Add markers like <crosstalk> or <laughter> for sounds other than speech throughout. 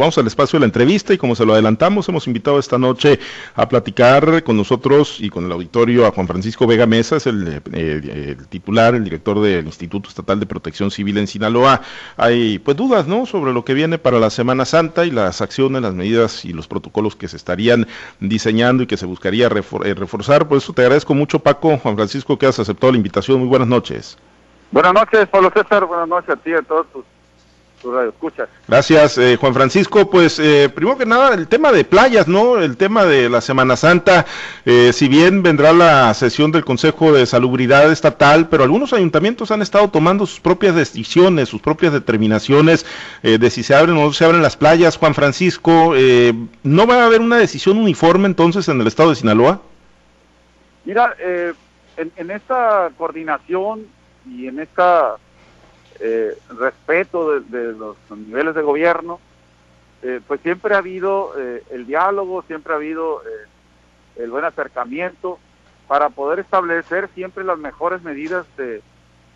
Vamos al espacio de la entrevista y como se lo adelantamos, hemos invitado esta noche a platicar con nosotros y con el auditorio a Juan Francisco Vega Mesa, es el, eh, titular, el director del Instituto Estatal de Protección Civil en Sinaloa. Hay pues dudas, ¿no? Sobre lo que viene para la Semana Santa y las acciones, las medidas y los protocolos que se estarían diseñando y que se buscaría eh, reforzar. Por eso te agradezco mucho, Paco, Juan Francisco, que has aceptado la invitación. Muy buenas noches. Buenas noches, Pablo César. Buenas noches a ti y a todos tus Gracias, eh, Juan Francisco. Pues eh, primero que nada, el tema de playas, ¿no? El tema de la Semana Santa, eh, si bien vendrá la sesión del Consejo de Salubridad Estatal, pero algunos ayuntamientos han estado tomando sus propias decisiones, sus propias determinaciones de si se abren o no se abren las playas. Juan Francisco, ¿no va a haber una decisión uniforme entonces en el estado de Sinaloa? Mira, en, en esta coordinación y en esta eh, respeto de, los niveles de gobierno, eh, pues siempre ha habido eh, el diálogo, siempre ha habido el buen acercamiento para poder establecer siempre las mejores medidas de,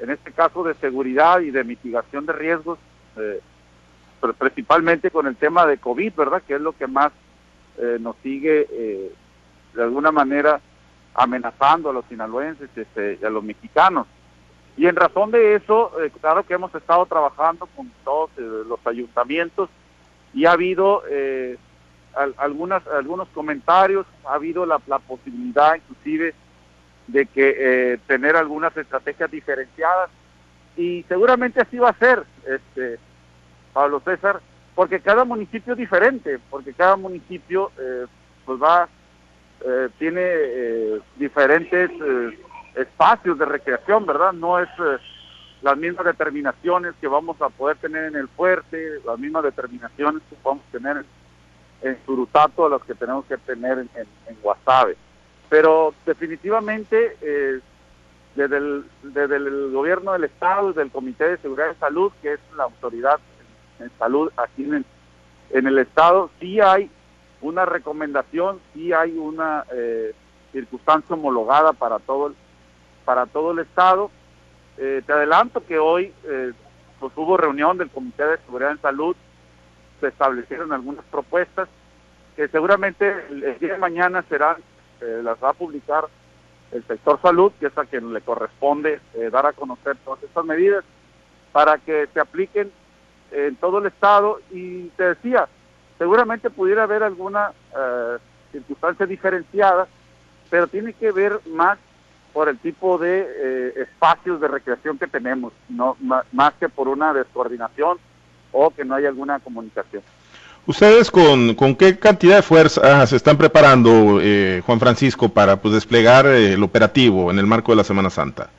en este caso, de seguridad y de mitigación de riesgos, pero principalmente con el tema de COVID, ¿verdad? Que es lo que más nos sigue de alguna manera amenazando a los sinaloenses este, y a los mexicanos. Y en razón de eso, eh, claro que hemos estado trabajando con todos eh, los ayuntamientos y ha habido eh, algunas, algunos comentarios, ha habido la, posibilidad inclusive de que tener algunas estrategias diferenciadas y seguramente así va a ser, este, Pablo César, porque cada municipio es diferente, porque cada municipio pues va, tiene diferentes espacios de recreación, ¿verdad? No es eh, las mismas determinaciones que vamos a poder tener en el fuerte, las mismas determinaciones que podemos tener en, Surutato, las que tenemos que tener en, en. Pero definitivamente, eh, desde, el, el gobierno del Estado, desde el Comité de Seguridad de Salud, que es la autoridad en, salud aquí en, en el Estado, sí hay una recomendación, sí hay una eh, circunstancia homologada para todo el para todo el Estado. Eh, te adelanto que hoy eh, pues hubo reunión del Comité de Seguridad en Salud, se establecieron algunas propuestas que seguramente el, día de mañana serán, eh, las va a publicar el sector salud, que es a quien le corresponde dar a conocer todas estas medidas para que se apliquen en todo el Estado y te decía, seguramente pudiera haber alguna circunstancia diferenciada, pero tiene que ver más por el tipo de eh, espacios de recreación que tenemos, no más que por una descoordinación o que no hay alguna comunicación. ¿Ustedes con, con qué cantidad de fuerza se están preparando, eh, Juan Francisco, para pues, desplegar eh, el operativo en el marco de la Semana Santa?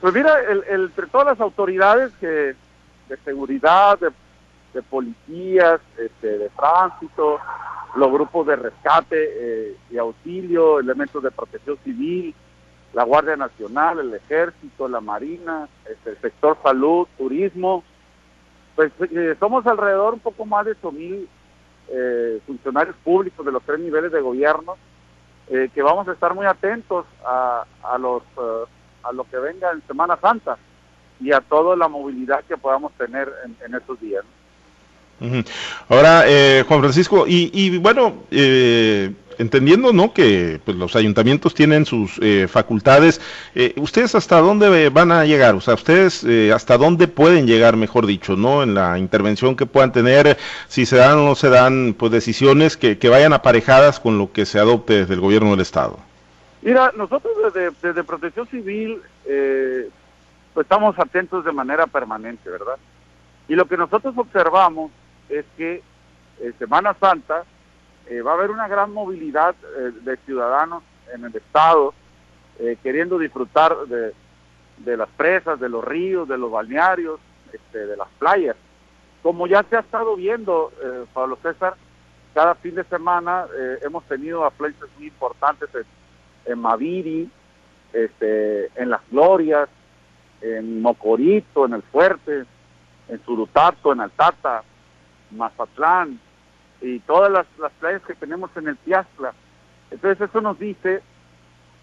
Pues mira, el, entre todas las autoridades que, de seguridad, de, policías, este, de tránsito, los grupos de rescate y auxilio, elementos de protección civil, la Guardia Nacional, el Ejército, la Marina, este, el sector salud, turismo. Pues eh, somos alrededor un poco más de 8 mil eh, funcionarios públicos de los tres niveles de gobierno eh, que vamos a estar muy atentos a, a los a lo que venga en Semana Santa y a toda la movilidad que podamos tener en, en estos días. Ahora, Juan Francisco, y, y bueno, entendiendo no que pues, los ayuntamientos tienen sus eh, facultades. Eh, ustedes hasta dónde van a llegar o sea ustedes eh, hasta dónde pueden llegar mejor dicho no en la intervención que puedan tener si se dan o no se dan pues decisiones que, que vayan aparejadas con lo que se adopte desde el gobierno del estado mira nosotros desde, Protección Civil pues estamos atentos de manera permanente verdad y lo que nosotros observamos es que Semana Santa eh, va a haber una gran movilidad eh, de ciudadanos en el estado eh, queriendo disfrutar de, las presas, de los ríos, de los balnearios, este, de las playas. Como ya se ha estado viendo, Pablo César, cada fin de semana hemos tenido afluencias muy importantes en, Maviri, este, en Las Glorias, en Mocorito, en El Fuerte, en Surutato, en Altata, Mazatlán, y todas las, playas que tenemos en el Piazla. Entonces eso nos dice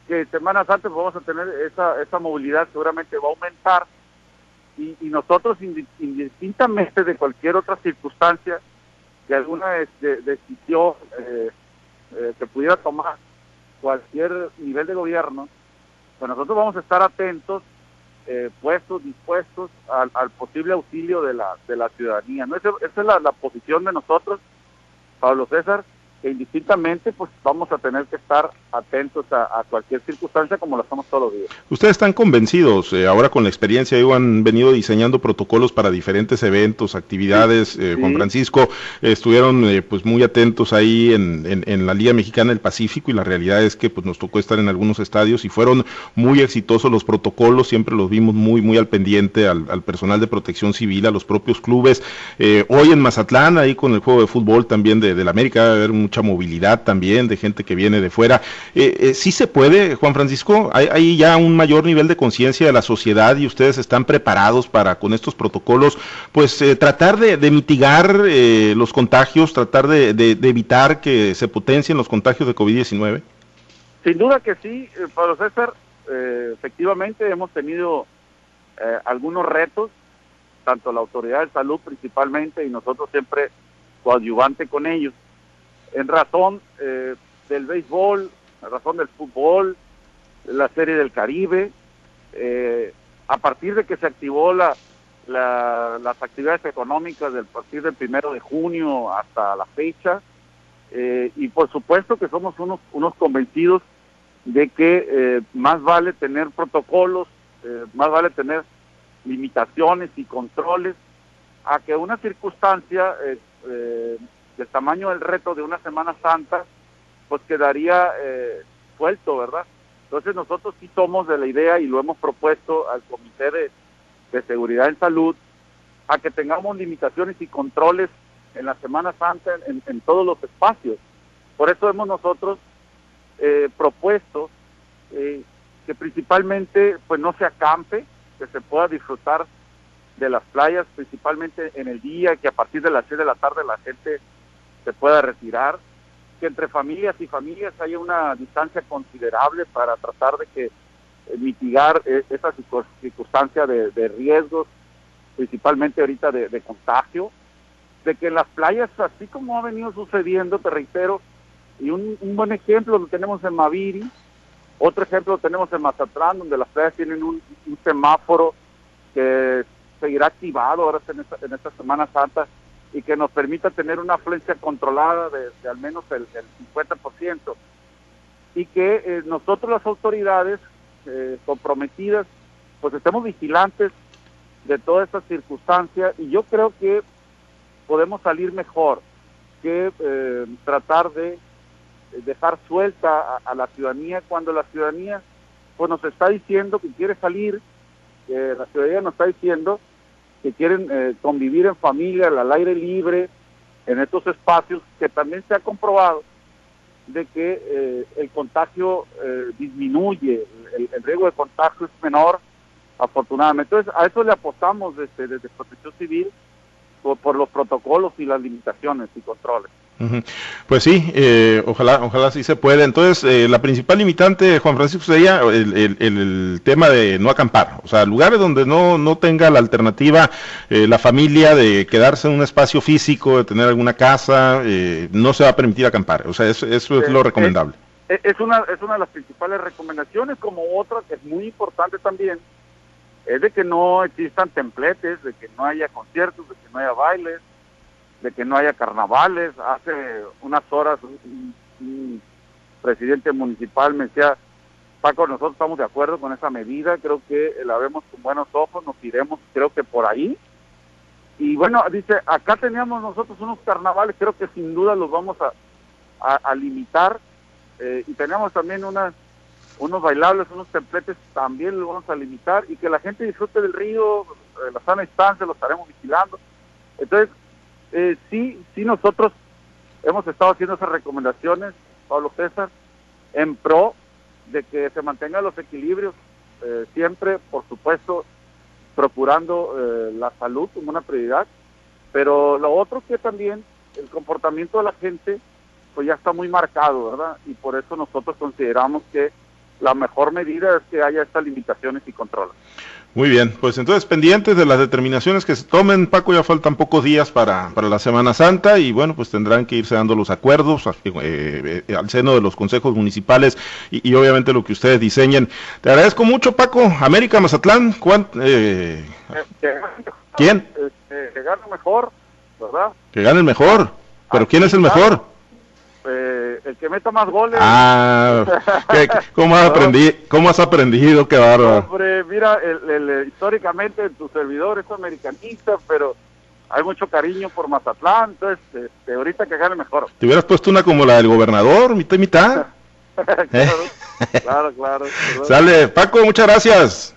que semanas antes vamos a tener esa, esa movilidad, seguramente va a aumentar y, nosotros indistintamente de cualquier otra circunstancia, que alguna decisión eh, eh, que pudiera tomar cualquier nivel de gobierno, pues nosotros vamos a estar atentos, eh, puestos, dispuestos al, posible auxilio de la, de la ciudadanía. ¿no? Esa, esa es la, la posición de nosotros, Pablo César, indistintamente pues vamos a tener que estar atentos a, cualquier circunstancia como lo hacemos todos los días. Ustedes están convencidos, eh, ahora con la experiencia, han venido diseñando protocolos para diferentes eventos, actividades, eh, Juan Francisco, estuvieron eh, pues muy atentos ahí en, en, la Liga Mexicana del Pacífico y la realidad es que pues nos tocó estar en algunos estadios y fueron muy exitosos los protocolos, siempre los vimos muy, muy al pendiente al, personal de protección civil, a los propios clubes. hoy en Mazatlán, ahí con el juego de fútbol también de, de la América, va a haber un mucha movilidad también de gente que viene de fuera. Eh, eh, ¿Sí se puede, Juan Francisco? ¿Hay, ya un mayor nivel de conciencia de la sociedad y ustedes están preparados para, con estos protocolos, pues eh, tratar de, mitigar los contagios, tratar de, evitar que se potencien los contagios de COVID-19? Sin duda que sí, Pablo César. efectivamente hemos tenido algunos retos, tanto la autoridad de salud principalmente y nosotros siempre coadyuvante con ellos en razón eh, del béisbol, en razón del fútbol, la Serie del Caribe, eh, a partir de que se activó la, las actividades económicas del partir del primero de junio hasta la fecha, eh, y por supuesto que somos unos, unos convencidos de que más vale tener protocolos, más vale tener limitaciones y controles a que una circunstancia del tamaño del reto de una Semana Santa, pues quedaría eh, suelto, ¿verdad? Entonces nosotros sí somos de la idea y lo hemos propuesto al Comité de, Seguridad en Salud, a que tengamos limitaciones y controles en la Semana Santa en, todos los espacios. Por eso hemos nosotros eh, propuesto eh, que principalmente pues no se acampe, que se pueda disfrutar de las playas principalmente en el día, que a partir de las 6 de la tarde la gente se pueda retirar, que entre familias y familias haya una distancia considerable para tratar de que eh, mitigar eh, esa circunstancia de, riesgos, principalmente ahorita de, contagio, de que en las playas, así como ha venido sucediendo, te reitero, y un, buen ejemplo lo tenemos en Maviri, otro ejemplo lo tenemos en Mazatlán, donde las playas tienen un, semáforo que seguirá activado ahora en esta, en esta Semana Santa, y que nos permita tener una afluencia controlada de, al menos el, 50% y que eh, nosotros las autoridades eh, comprometidas pues estemos vigilantes de todas estas circunstancias y yo creo que podemos salir mejor que eh, tratar de dejar suelta a, la ciudadanía cuando la ciudadanía pues nos está diciendo que quiere salir, que la ciudadanía nos está diciendo que quieren eh, convivir en familia, al aire libre, en estos espacios, que también se ha comprobado de que eh, el contagio eh, disminuye, el, riesgo de contagio es menor, afortunadamente. Entonces, a eso le apostamos desde, desde Protección Civil por los protocolos y las limitaciones y controles. Pues sí, eh, ojalá, ojalá sí se pueda. Entonces, eh, la principal limitante, Juan Francisco, sería el, tema de no acampar. O sea, lugares donde no, no tenga la alternativa eh, la familia de quedarse en un espacio físico, de tener alguna casa, no se va a permitir acampar. O sea, eso, eso es lo recomendable. Es, una, es una de las principales recomendaciones, como otra que es muy importante también, es de que no existan templetes, de que no haya conciertos, de que no haya bailes, de que no haya carnavales. Hace unas horas un, presidente municipal me decía, Paco, nosotros estamos de acuerdo con esa medida, creo que la vemos con buenos ojos, nos iremos, creo que por ahí. Y bueno, dice, acá teníamos nosotros unos carnavales, creo que sin duda los vamos a, a, limitar. Eh, y teníamos también unos bailables, unos templetes, también los vamos a limitar. Y que la gente disfrute del río, de la sana instancia, lo estaremos vigilando. Entonces, eh, sí, sí nosotros hemos estado haciendo esas recomendaciones, Pablo César, en pro de que se mantengan los equilibrios, eh, siempre, por supuesto, procurando eh, la salud como una prioridad, pero lo otro que también el comportamiento de la gente pues ya está muy marcado, ¿verdad? Y por eso nosotros consideramos que la mejor medida es que haya estas limitaciones y controles. Muy bien, pues entonces pendientes de las determinaciones que se tomen, Paco, ya faltan pocos días para, para la Semana Santa y bueno, pues tendrán que irse dando los acuerdos eh, eh, al seno de los consejos municipales y, obviamente lo que ustedes diseñen. Te agradezco mucho, Paco. América Mazatlán, eh, ¿quién? Este, que gane mejor, ¿verdad? Que gane el mejor, pero ¿quién es el mejor? Eh, el que meta más goles. Ah, cómo, has <laughs> aprendido, ¿cómo has aprendido? Qué bárbaro. Hombre, mira, el, históricamente tu servidor es americanista, pero hay mucho cariño por Mazatlán, entonces este, ahorita que gane mejor. ¿Te hubieras puesto una como la del gobernador, mitad y mitad? <laughs> claro, claro, <laughs> claro. Sale, Paco, muchas gracias.